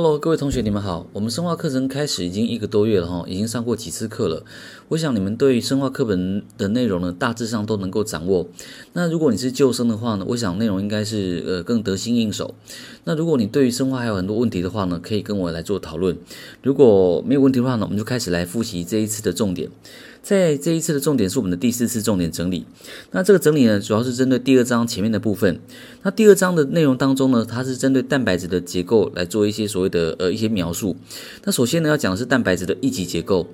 Hello，各位同学，你们好。我们生化课程开始已经一个多月了哈，已经上过几次课了。我想你们对生化课本的内容呢，大致上都能够掌握。那如果你是旧生的话呢，我想内容应该是呃更得心应手。那如果你对于生化还有很多问题的话呢，可以跟我来做讨论。如果没有问题的话呢，我们就开始来复习这一次的重点。在这一次的重点是我们的第四次重点整理。那这个整理呢，主要是针对第二章前面的部分。那第二章的内容当中呢，它是针对蛋白质的结构来做一些所谓的呃一些描述。那首先呢，要讲的是蛋白质的一级结构。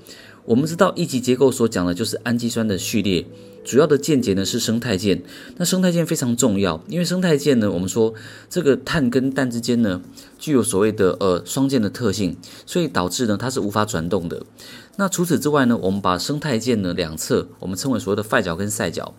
我们知道一级结构所讲的就是氨基酸的序列，主要的键结呢是生态键。那生态键非常重要，因为生态键呢，我们说这个碳跟氮之间呢具有所谓的呃双键的特性，所以导致呢它是无法转动的。那除此之外呢，我们把生态键的两侧，我们称为所谓的吠角跟塞角。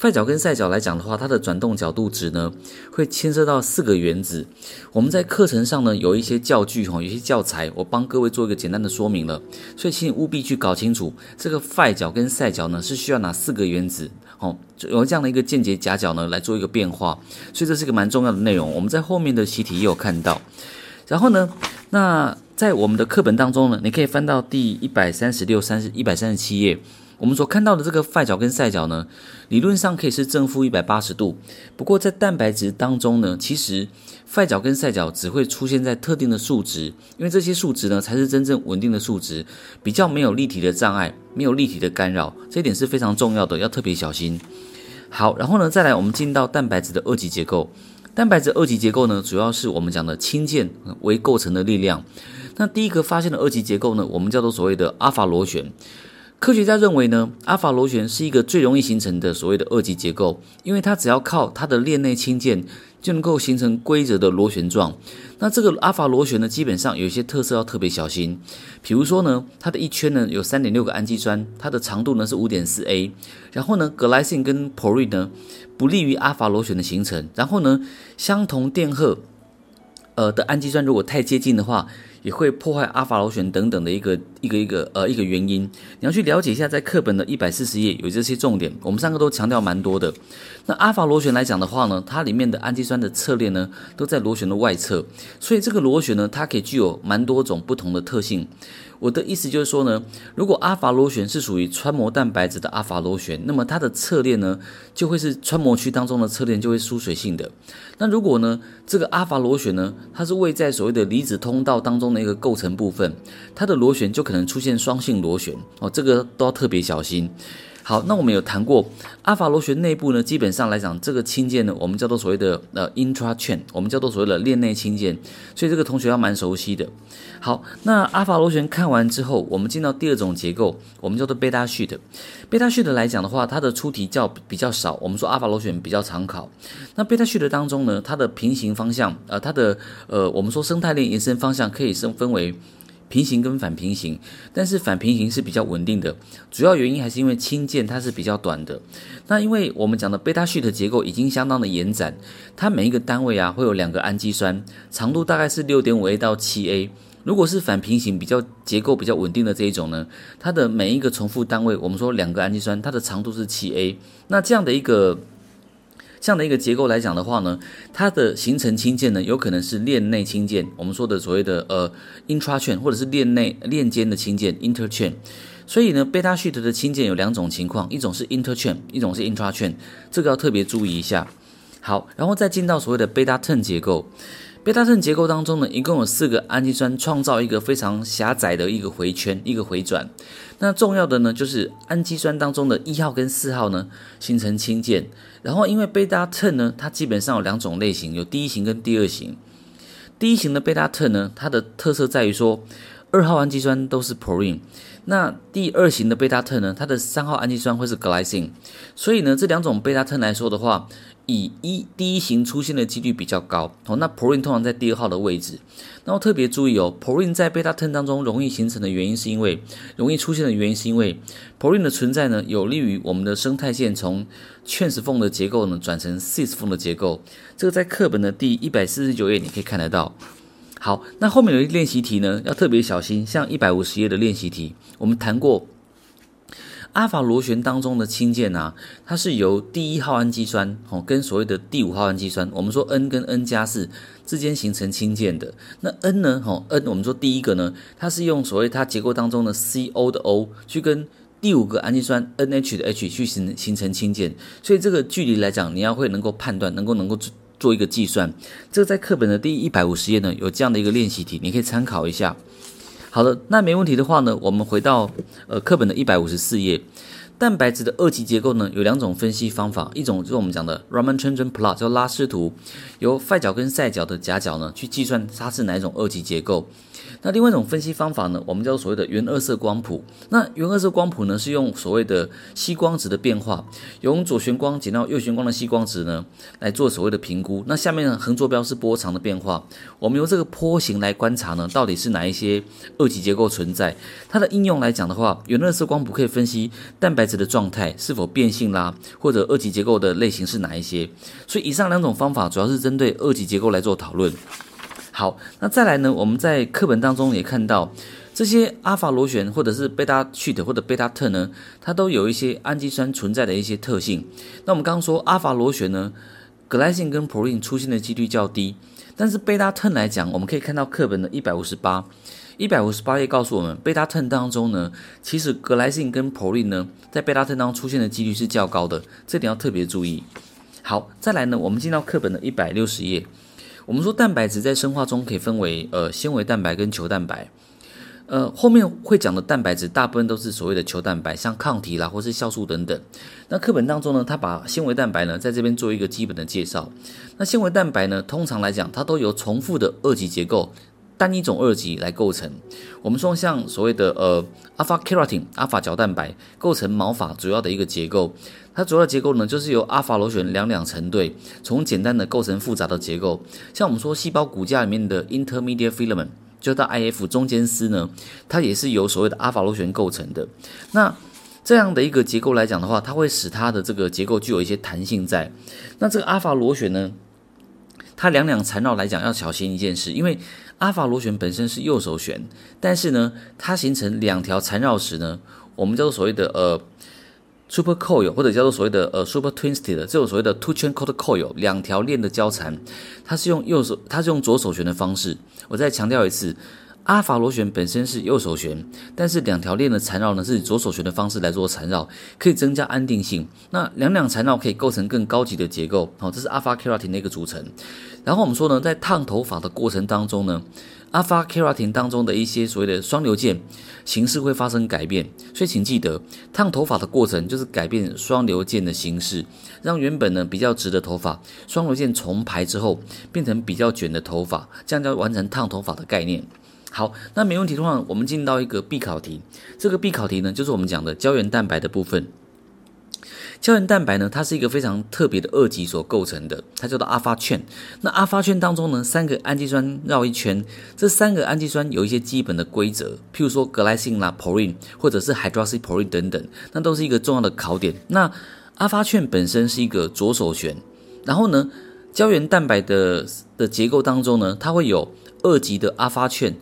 吠角跟赛角来讲的话，它的转动角度值呢，会牵涉到四个原子。我们在课程上呢，有一些教具哈，有一些教材，我帮各位做一个简单的说明了。所以请你务必去搞清楚，这个吠角跟赛角呢，是需要哪四个原子？哦，有这样的一个间接夹角呢，来做一个变化。所以这是一个蛮重要的内容。我们在后面的习题也有看到。然后呢，那在我们的课本当中呢，你可以翻到第一百三十六、三十一百三十七页。我们所看到的这个吠角跟赛角呢，理论上可以是正负一百八十度。不过在蛋白质当中呢，其实吠角跟赛角只会出现在特定的数值，因为这些数值呢才是真正稳定的数值，比较没有立体的障碍，没有立体的干扰，这一点是非常重要的，要特别小心。好，然后呢，再来我们进到蛋白质的二级结构。蛋白质二级结构呢，主要是我们讲的氢键为构成的力量。那第一个发现的二级结构呢，我们叫做所谓的阿法螺旋。科学家认为呢，阿法螺旋是一个最容易形成的所谓的二级结构，因为它只要靠它的链内氢键就能够形成规则的螺旋状。那这个阿法螺旋呢，基本上有一些特色要特别小心，比如说呢，它的一圈呢有三点六个氨基酸，它的长度呢是五点四 A，然后呢，格莱辛跟 Porine 呢不利于阿法螺旋的形成，然后呢，相同电荷呃的氨基酸如果太接近的话。也会破坏阿法螺旋等等的一个一个一个呃一个原因，你要去了解一下，在课本的一百四十页有这些重点，我们上课都强调蛮多的。那阿法螺旋来讲的话呢，它里面的氨基酸的侧链呢都在螺旋的外侧，所以这个螺旋呢，它可以具有蛮多种不同的特性。我的意思就是说呢，如果阿法螺旋是属于穿膜蛋白质的阿法螺旋，那么它的侧链呢就会是穿膜区当中的侧链就会疏水性的。那如果呢这个阿法螺旋呢，它是位在所谓的离子通道当中的一个构成部分，它的螺旋就可能出现双性螺旋哦，这个都要特别小心。好，那我们有谈过阿法螺旋内部呢，基本上来讲，这个氢键呢，我们叫做所谓的呃 intra chain，我们叫做所谓的链内氢键，所以这个同学要蛮熟悉的。好，那阿法螺旋看完之后，我们进到第二种结构，我们叫做贝塔 sheet。贝塔 sheet 来讲的话，它的出题较比较少，我们说阿法螺旋比较常考。那贝塔 sheet 当中呢，它的平行方向，呃，它的呃，我们说生态链延伸方向可以分分为。平行跟反平行，但是反平行是比较稳定的，主要原因还是因为氢键它是比较短的。那因为我们讲的贝塔 sheet 结构已经相当的延展，它每一个单位啊会有两个氨基酸，长度大概是六点五 A 到七 A。如果是反平行比较结构比较稳定的这一种呢，它的每一个重复单位，我们说两个氨基酸，它的长度是七 A。那这样的一个。这样的一个结构来讲的话呢，它的形成氢键呢，有可能是链内氢键，我们说的所谓的呃 intra chain，或者是链内链间的氢键 inter chain。所以呢，贝塔 sheet 的氢键有两种情况，一种是 inter chain，一种是 intra chain，这个要特别注意一下。好，然后再进到所谓的贝塔 turn 结构。贝塔转结构当中呢，一共有四个氨基酸创造一个非常狭窄的一个回圈，一个回转。那重要的呢，就是氨基酸当中的一号跟四号呢，形成氢键。然后因为贝塔转呢，它基本上有两种类型，有第一型跟第二型。第一型的贝塔转呢，它的特色在于说，二号氨基酸都是 porine。那第二型的贝塔转呢，它的三号氨基酸会是 glycine。所以呢，这两种贝塔转来说的话，以一第一型出现的几率比较高哦，那 porin 通常在第二号的位置。那我特别注意哦，porin 在贝塔 turn 当中容易形成的原因，是因为容易出现的原因，是因为 porin 的存在呢，有利于我们的生态线从 trans 缝的结构呢转成 cis 缝的结构。这个在课本的第一百四十九页你可以看得到。好，那后面有一练习题呢，要特别小心，像一百五十页的练习题，我们谈过。阿法螺旋当中的氢键啊，它是由第一号氨基酸哦跟所谓的第五号氨基酸，我们说 N 跟 N 加四，之间形成氢键的。那 N 呢？吼，N 我们说第一个呢，它是用所谓它结构当中的 CO 的 O 去跟第五个氨基酸 NH 的 H 去形形成氢键，所以这个距离来讲，你要会能够判断，能够能够做做一个计算。这个在课本的第一百五十页呢，有这样的一个练习题，你可以参考一下。好的，那没问题的话呢，我们回到呃课本的一百五十四页。蛋白质的二级结构呢，有两种分析方法，一种就是我们讲的 Ramachandran plot，叫拉氏图，由吠角跟赛角的夹角呢去计算它是哪一种二级结构。那另外一种分析方法呢，我们叫做所谓的原二色光谱。那原二色光谱呢，是用所谓的吸光值的变化，用左旋光减到右旋光的吸光值呢，来做所谓的评估。那下面呢，横坐标是波长的变化，我们由这个波形来观察呢，到底是哪一些二级结构存在。它的应用来讲的话，原二色光谱可以分析蛋白质的状态是否变性啦，或者二级结构的类型是哪一些。所以以上两种方法主要是针对二级结构来做讨论。好，那再来呢？我们在课本当中也看到，这些阿法螺旋或者是贝塔 sheet 或者贝塔 turn 呢，它都有一些氨基酸存在的一些特性。那我们刚刚说阿法螺旋呢，glycine 跟 proline 出现的几率较低，但是贝塔 turn 来讲，我们可以看到课本的一百五十八、一百五十八页告诉我们，贝塔 turn 当中呢，其实 glycine 跟 proline 呢，在贝塔 turn 当中出现的几率是较高的，这点要特别注意。好，再来呢，我们进到课本的一百六十页。我们说蛋白质在生化中可以分为呃纤维蛋白跟球蛋白，呃后面会讲的蛋白质大部分都是所谓的球蛋白，像抗体啦或是酵素等等。那课本当中呢，它把纤维蛋白呢在这边做一个基本的介绍。那纤维蛋白呢，通常来讲它都由重复的二级结构。单一种二级来构成，我们说像所谓的呃 alpha keratin 阿法角蛋白构成毛发主要的一个结构，它主要的结构呢就是由阿法螺旋两两成对，从简单的构成复杂的结构。像我们说细胞骨架里面的 intermediate filament 就到 IF 中间丝呢，它也是由所谓的阿法螺旋构成的。那这样的一个结构来讲的话，它会使它的这个结构具有一些弹性在。那这个阿法螺旋呢，它两两缠绕来讲要小心一件事，因为阿法螺旋本身是右手旋，但是呢，它形成两条缠绕时呢，我们叫做所谓的呃 super coil 或者叫做所谓的呃 super twisted 这种所谓的 two chain coiled coil 两条链的交缠，它是用右手，它是用左手旋的方式。我再强调一次。阿法螺旋本身是右手旋，但是两条链的缠绕呢是以左手旋的方式来做缠绕，可以增加安定性。那两两缠绕可以构成更高级的结构。好，这是阿法 keratin 的一个组成。然后我们说呢，在烫头发的过程当中呢阿法 keratin 当中的一些所谓的双流键形式会发生改变。所以请记得，烫头发的过程就是改变双流键的形式，让原本呢比较直的头发，双流键重排之后变成比较卷的头发，这样就完成烫头发的概念。好，那没问题的话，我们进到一个必考题。这个必考题呢，就是我们讲的胶原蛋白的部分。胶原蛋白呢，它是一个非常特别的二级所构成的，它叫做阿发券。那阿发券当中呢，三个氨基酸绕一圈，这三个氨基酸有一些基本的规则，譬如说 glycine 啦、proline 或者是 hydroxyproline 等等，那都是一个重要的考点。那阿发券本身是一个左手旋，然后呢，胶原蛋白的的结构当中呢，它会有二级的阿发券。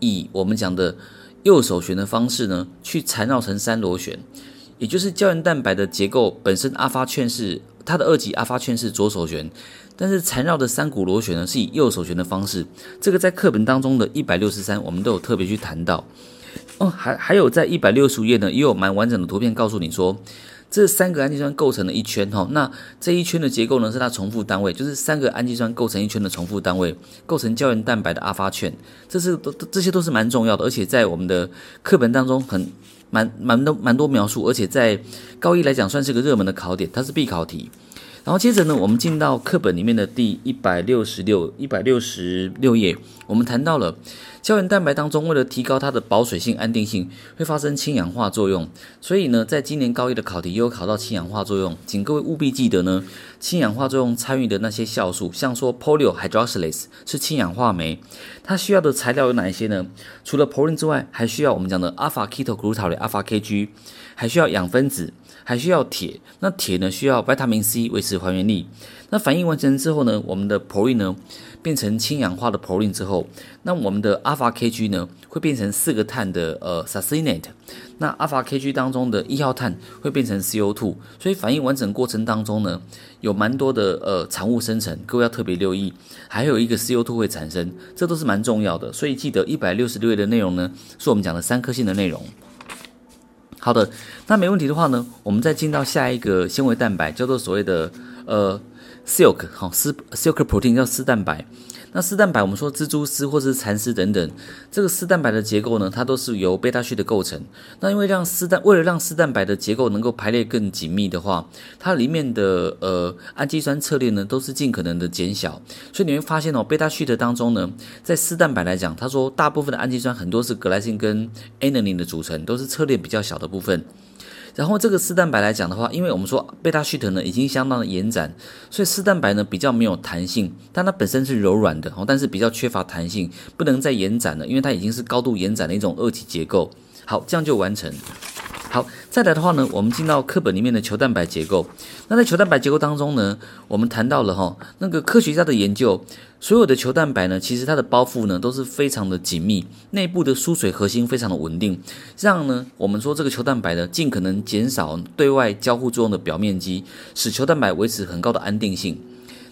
以我们讲的右手旋的方式呢，去缠绕成三螺旋，也就是胶原蛋白的结构本身，阿发圈是它的二级阿发圈是左手旋，但是缠绕的三股螺旋呢，是以右手旋的方式。这个在课本当中的一百六十三，我们都有特别去谈到。哦，还还有在一百六十五页呢，也有蛮完整的图片告诉你说。这三个氨基酸构成了一圈哈，那这一圈的结构呢，是它重复单位，就是三个氨基酸构成一圈的重复单位，构成胶原蛋白的阿发圈这是都这些都是蛮重要的，而且在我们的课本当中很蛮蛮多蛮多描述，而且在高一来讲算是个热门的考点，它是必考题。然后接着呢，我们进到课本里面的第一百六十六一百六十六页，我们谈到了。胶原蛋白当中，为了提高它的保水性、安定性，会发生氢氧化作用。所以呢，在今年高一的考题也有考到氢氧化作用，请各位务必记得呢，氢氧化作用参与的那些酵素，像说 polyol hydroxylase 是氢氧化酶，它需要的材料有哪一些呢？除了 p o l i n 之外，还需要我们讲的 alpha ketoglutarate alpha Kg，还需要氧分子，还需要铁。那铁呢，需要维他命 C 维持还原力。那反应完成之后呢，我们的 proline 呢变成氢氧化的 proline 之后，那我们的 alpha Kg 呢会变成四个碳的呃 succinate。那 alpha Kg 当中的一号碳会变成 CO2，所以反应完整过程当中呢，有蛮多的呃产物生成，各位要特别留意。还有一个 CO2 会产生，这都是蛮重要的。所以记得一百六十六页的内容呢，是我们讲的三颗星的内容。好的，那没问题的话呢，我们再进到下一个纤维蛋白，叫做所谓的呃 silk 好丝 silk protein 叫丝蛋白。那丝蛋白，我们说蜘蛛丝或是蚕丝等等，这个丝蛋白的结构呢，它都是由贝塔序的构成。那因为让丝蛋为了让丝蛋白的结构能够排列更紧密的话，它里面的呃氨基酸侧链呢都是尽可能的减小。所以你会发现哦，贝塔序的当中呢，在丝蛋白来讲，他说大部分的氨基酸很多是格莱辛跟 alanine 的组成，都是侧链比较小的部分。然后这个丝蛋白来讲的话，因为我们说贝塔序藤呢已经相当的延展，所以丝蛋白呢比较没有弹性，但它本身是柔软的，但是比较缺乏弹性，不能再延展了，因为它已经是高度延展的一种二级结构。好，这样就完成。好，再来的话呢，我们进到课本里面的球蛋白结构。那在球蛋白结构当中呢，我们谈到了哈，那个科学家的研究，所有的球蛋白呢，其实它的包覆呢都是非常的紧密，内部的输水核心非常的稳定，让呢我们说这个球蛋白呢尽可能减少对外交互作用的表面积，使球蛋白维持很高的安定性。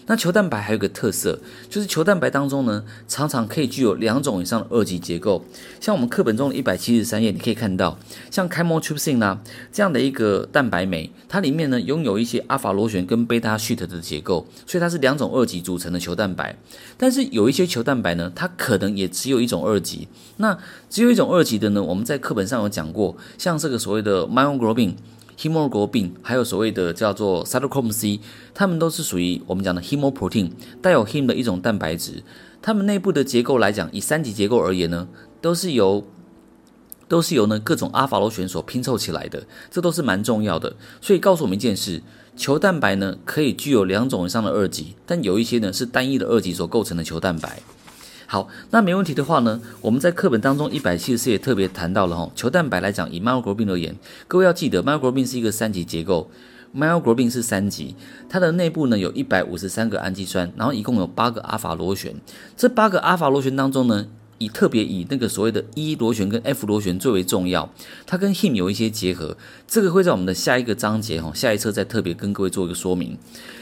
那球蛋白还有个特色，就是球蛋白当中呢，常常可以具有两种以上的二级结构。像我们课本中的一百七十三页，你可以看到，像 chymotrypsin 啊这样的一个蛋白酶，它里面呢拥有一些阿法螺旋跟贝塔 sheet 的结构，所以它是两种二级组成的球蛋白。但是有一些球蛋白呢，它可能也只有一种二级。那只有一种二级的呢，我们在课本上有讲过，像这个所谓的 myoglobin。Hemoglobin 还有所谓的叫做 cytochrome C，它们都是属于我们讲的 hemoprotein，带有 hem 的一种蛋白质。它们内部的结构来讲，以三级结构而言呢，都是由都是由呢各种阿法螺旋所拼凑起来的，这都是蛮重要的。所以告诉我们一件事，球蛋白呢可以具有两种以上的二级，但有一些呢是单一的二级所构成的球蛋白。好，那没问题的话呢，我们在课本当中一百七十四页特别谈到了哈，球蛋白来讲，以 myoglobin 而言，各位要记得 myoglobin 是一个三级结构，myoglobin 是三级，它的内部呢有一百五十三个氨基酸，然后一共有八个阿法螺旋，这八个阿法螺旋当中呢，以特别以那个所谓的 E 螺旋跟 F 螺旋最为重要，它跟 Heme 有一些结合，这个会在我们的下一个章节哈，下一册再特别跟各位做一个说明。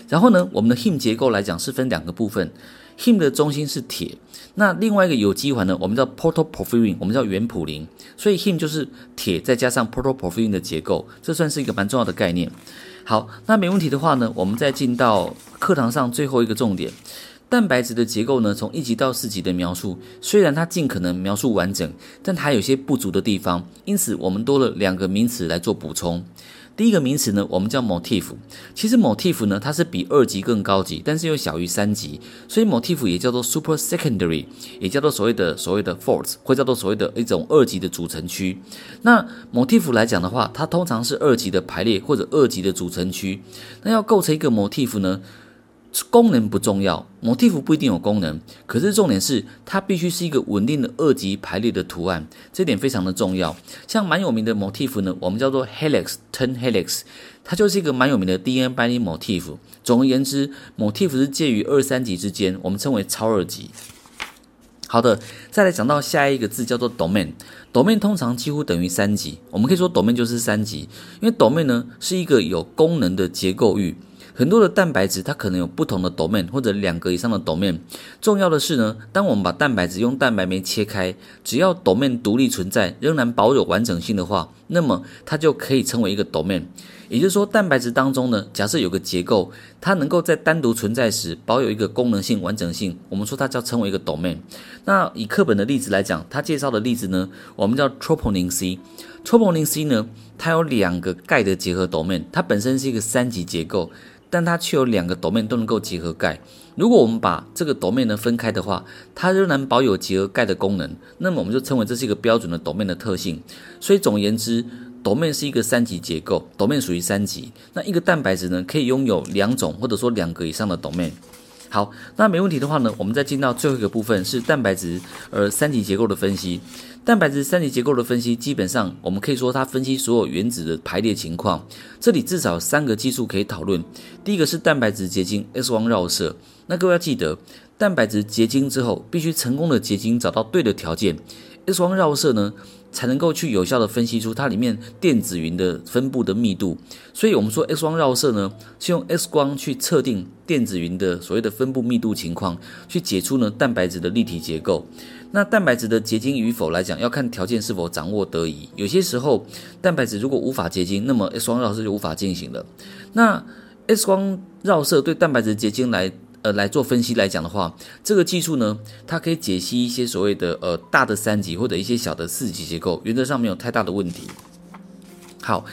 然后呢，我们的 Heme 结构来讲是分两个部分。，Him 的中心是铁，那另外一个有机环呢，我们叫 protoporphyrin，我们叫原普林，所以 Him 就是铁再加上 protoporphyrin 的结构，这算是一个蛮重要的概念。好，那没问题的话呢，我们再进到课堂上最后一个重点，蛋白质的结构呢，从一级到四级的描述，虽然它尽可能描述完整，但它有些不足的地方，因此我们多了两个名词来做补充。第一个名词呢，我们叫 motif。其实 motif 呢，它是比二级更高级，但是又小于三级，所以 motif 也叫做 super secondary，也叫做所谓的所谓的 fourth，或叫做所谓的一种二级的组成区。那 motif 来讲的话，它通常是二级的排列或者二级的组成区。那要构成一个 motif 呢？功能不重要，motif 不一定有功能，可是重点是它必须是一个稳定的二级排列的图案，这点非常的重要。像蛮有名的 motif 呢，我们叫做 helix turn helix，它就是一个蛮有名的 DNA 排列 motif。总而言之，motif 是介于二三级之间，我们称为超二级。好的，再来讲到下一个字叫做 domain，domain 通常几乎等于三级，我们可以说 domain 就是三级，因为 domain 呢是一个有功能的结构域。很多的蛋白质，它可能有不同的 domain 或者两个以上的 domain。重要的是呢，当我们把蛋白质用蛋白酶切开，只要 domain 独立存在，仍然保有完整性的话，那么它就可以称为一个 domain。也就是说，蛋白质当中呢，假设有个结构，它能够在单独存在时保有一个功能性、完整性，我们说它叫称为一个 domain。那以课本的例子来讲，它介绍的例子呢，我们叫 troponin C。troponin C 呢，它有两个钙的结合 domain，它本身是一个三级结构。但它却有两个斗面都能够结合钙。如果我们把这个斗面呢分开的话，它仍然保有结合钙的功能。那么我们就称为这是一个标准的斗面的特性。所以总而言之斗面是一个三级结构斗面属于三级。那一个蛋白质呢，可以拥有两种或者说两个以上的斗面。好，那没问题的话呢，我们再进到最后一个部分是蛋白质呃三级结构的分析。蛋白质三级结构的分析，基本上我们可以说它分析所有原子的排列情况。这里至少三个技术可以讨论。第一个是蛋白质结晶 X 光绕射。那各位要记得，蛋白质结晶之后，必须成功的结晶找到对的条件，X 光绕射呢，才能够去有效的分析出它里面电子云的分布的密度。所以，我们说 X 光绕射呢，是用 X 光去测定电子云的所谓的分布密度情况，去解出呢蛋白质的立体结构。那蛋白质的结晶与否来讲，要看条件是否掌握得宜。有些时候，蛋白质如果无法结晶，那么 X 光绕射就无法进行了。那 X 光绕射对蛋白质结晶来呃来做分析来讲的话，这个技术呢，它可以解析一些所谓的呃大的三级或者一些小的四级结构，原则上没有太大的问题。好。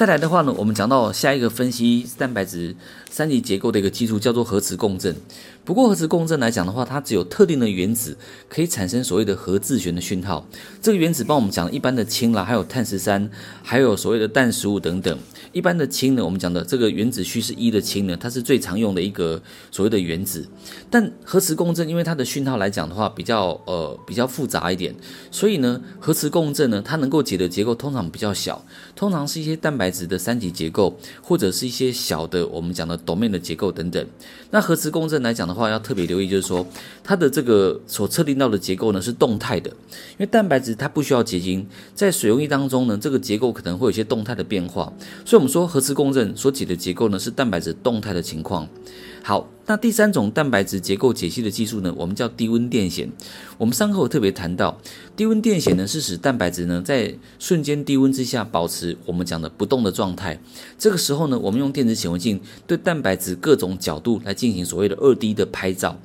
再来的话呢，我们讲到下一个分析蛋白质三级结构的一个技术叫做核磁共振。不过核磁共振来讲的话，它只有特定的原子可以产生所谓的核自旋的讯号。这个原子帮我们讲一般的氢啦，还有碳十三，还有所谓的氮十五等等。一般的氢呢，我们讲的这个原子序是一的氢呢，它是最常用的一个所谓的原子。但核磁共振因为它的讯号来讲的话比较呃比较复杂一点，所以呢核磁共振呢它能够解的结构通常比较小，通常是一些蛋白质的三级结构或者是一些小的我们讲的 domain 的结构等等。那核磁共振来讲的话要特别留意，就是说它的这个所测定到的结构呢是动态的，因为蛋白质它不需要结晶，在水溶液当中呢这个结构可能会有一些动态的变化，所以。我们说核磁共振所解的结构呢是蛋白质动态的情况。好，那第三种蛋白质结构解析的技术呢，我们叫低温电显。我们上课特别谈到，低温电显呢是使蛋白质呢在瞬间低温之下保持我们讲的不动的状态。这个时候呢，我们用电子显微镜对蛋白质各种角度来进行所谓的二 D 的拍照。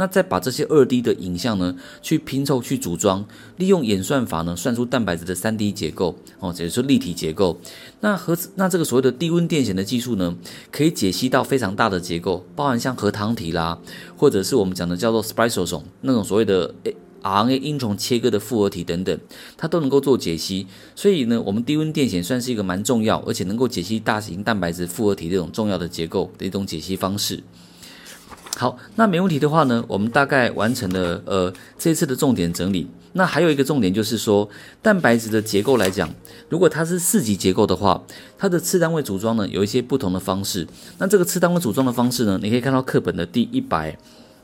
那再把这些二 D 的影像呢，去拼凑、去组装，利用演算法呢，算出蛋白质的三 D 结构哦，也就是说立体结构。那核那这个所谓的低温电显的技术呢，可以解析到非常大的结构，包含像核糖体啦，或者是我们讲的叫做 spliceosome 那种所谓的 RNA 阴丛切割的复合体等等，它都能够做解析。所以呢，我们低温电显算是一个蛮重要，而且能够解析大型蛋白质复合体这种重要的结构的一种解析方式。好，那没问题的话呢，我们大概完成了呃这次的重点整理。那还有一个重点就是说，蛋白质的结构来讲，如果它是四级结构的话，它的次单位组装呢有一些不同的方式。那这个次单位组装的方式呢，你可以看到课本的第一百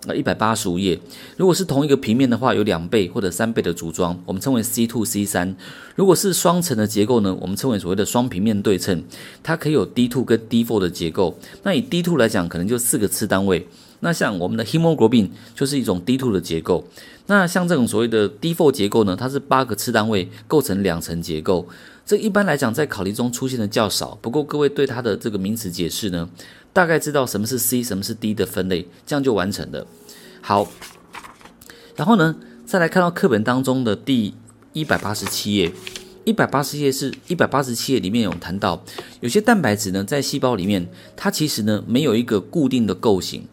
呃一百八十五页。如果是同一个平面的话，有两倍或者三倍的组装，我们称为 C two C 三。如果是双层的结构呢，我们称为所谓的双平面对称，它可以有 D two 跟 D four 的结构。那以 D two 来讲，可能就四个次单位。那像我们的 hemoglobin 就是一种 D2 的结构。那像这种所谓的 D4 结构呢，它是八个次单位构成两层结构。这一般来讲在考题中出现的较少。不过各位对它的这个名词解释呢，大概知道什么是 C，什么是 D 的分类，这样就完成了。好，然后呢，再来看到课本当中的第一百八十七页。一百八十页是一百八十七页里面有谈到，有些蛋白质呢在细胞里面，它其实呢没有一个固定的构型。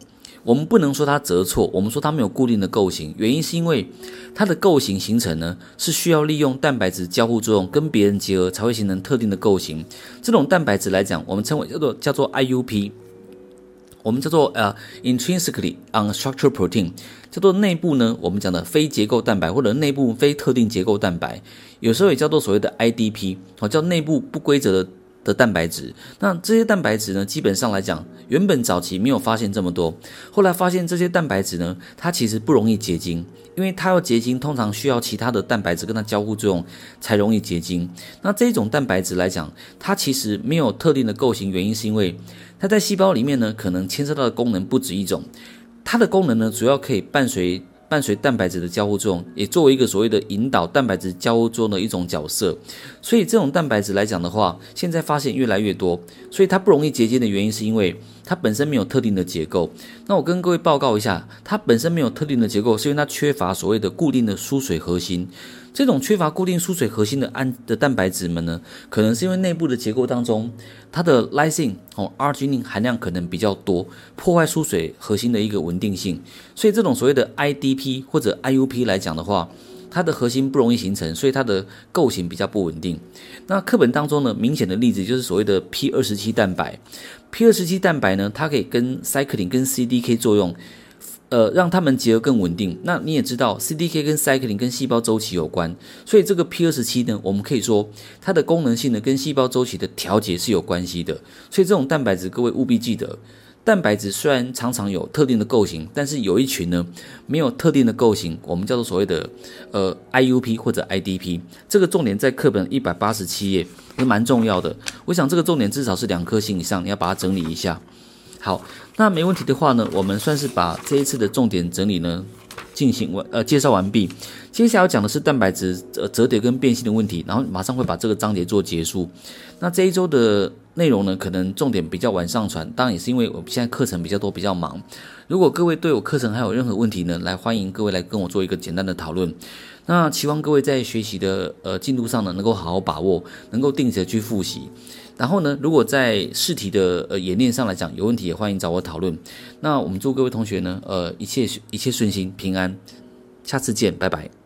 我们不能说它折错，我们说它没有固定的构型，原因是因为它的构型形成呢是需要利用蛋白质交互作用跟别人结合才会形成特定的构型。这种蛋白质来讲，我们称为叫做叫做 IUP，我们叫做呃、intrinsically unstructured protein，叫做内部呢我们讲的非结构蛋白或者内部非特定结构蛋白，有时候也叫做所谓的 IDP，哦叫内部不规则的。的蛋白质，那这些蛋白质呢，基本上来讲，原本早期没有发现这么多，后来发现这些蛋白质呢，它其实不容易结晶，因为它要结晶，通常需要其他的蛋白质跟它交互作用才容易结晶。那这种蛋白质来讲，它其实没有特定的构型，原因是因为它在细胞里面呢，可能牵涉到的功能不止一种，它的功能呢，主要可以伴随。伴随蛋白质的交互作用，也作为一个所谓的引导蛋白质交互作用的一种角色。所以这种蛋白质来讲的话，现在发现越来越多。所以它不容易结晶的原因，是因为它本身没有特定的结构。那我跟各位报告一下，它本身没有特定的结构，是因为它缺乏所谓的固定的疏水核心。这种缺乏固定输水核心的氨的蛋白质们呢，可能是因为内部的结构当中，它的 lysine 哦 arginine 含量可能比较多，破坏输水核心的一个稳定性。所以这种所谓的 IDP 或者 IUP 来讲的话，它的核心不容易形成，所以它的构型比较不稳定。那课本当中呢，明显的例子就是所谓的 P 二十七蛋白。P 二十七蛋白呢，它可以跟 cyclin 跟 CDK 作用。呃，让它们结合更稳定。那你也知道，CDK 跟 cyclin 跟细胞周期有关，所以这个 P 二十七呢，我们可以说它的功能性呢跟细胞周期的调节是有关系的。所以这种蛋白质，各位务必记得，蛋白质虽然常常有特定的构型，但是有一群呢没有特定的构型，我们叫做所谓的呃 IUP 或者 IDP。这个重点在课本一百八十七页也蛮重要的。我想这个重点至少是两颗星以上，你要把它整理一下。好，那没问题的话呢，我们算是把这一次的重点整理呢进行完呃介绍完毕。接下来要讲的是蛋白质呃折叠跟变性的问题，然后马上会把这个章节做结束。那这一周的内容呢，可能重点比较晚上传，当然也是因为我现在课程比较多，比较忙。如果各位对我课程还有任何问题呢，来欢迎各位来跟我做一个简单的讨论。那期望各位在学习的呃进度上呢，能够好好把握，能够定期的去复习。然后呢，如果在试题的呃演练上来讲有问题，也欢迎找我讨论。那我们祝各位同学呢，呃，一切一切顺心平安，下次见，拜拜。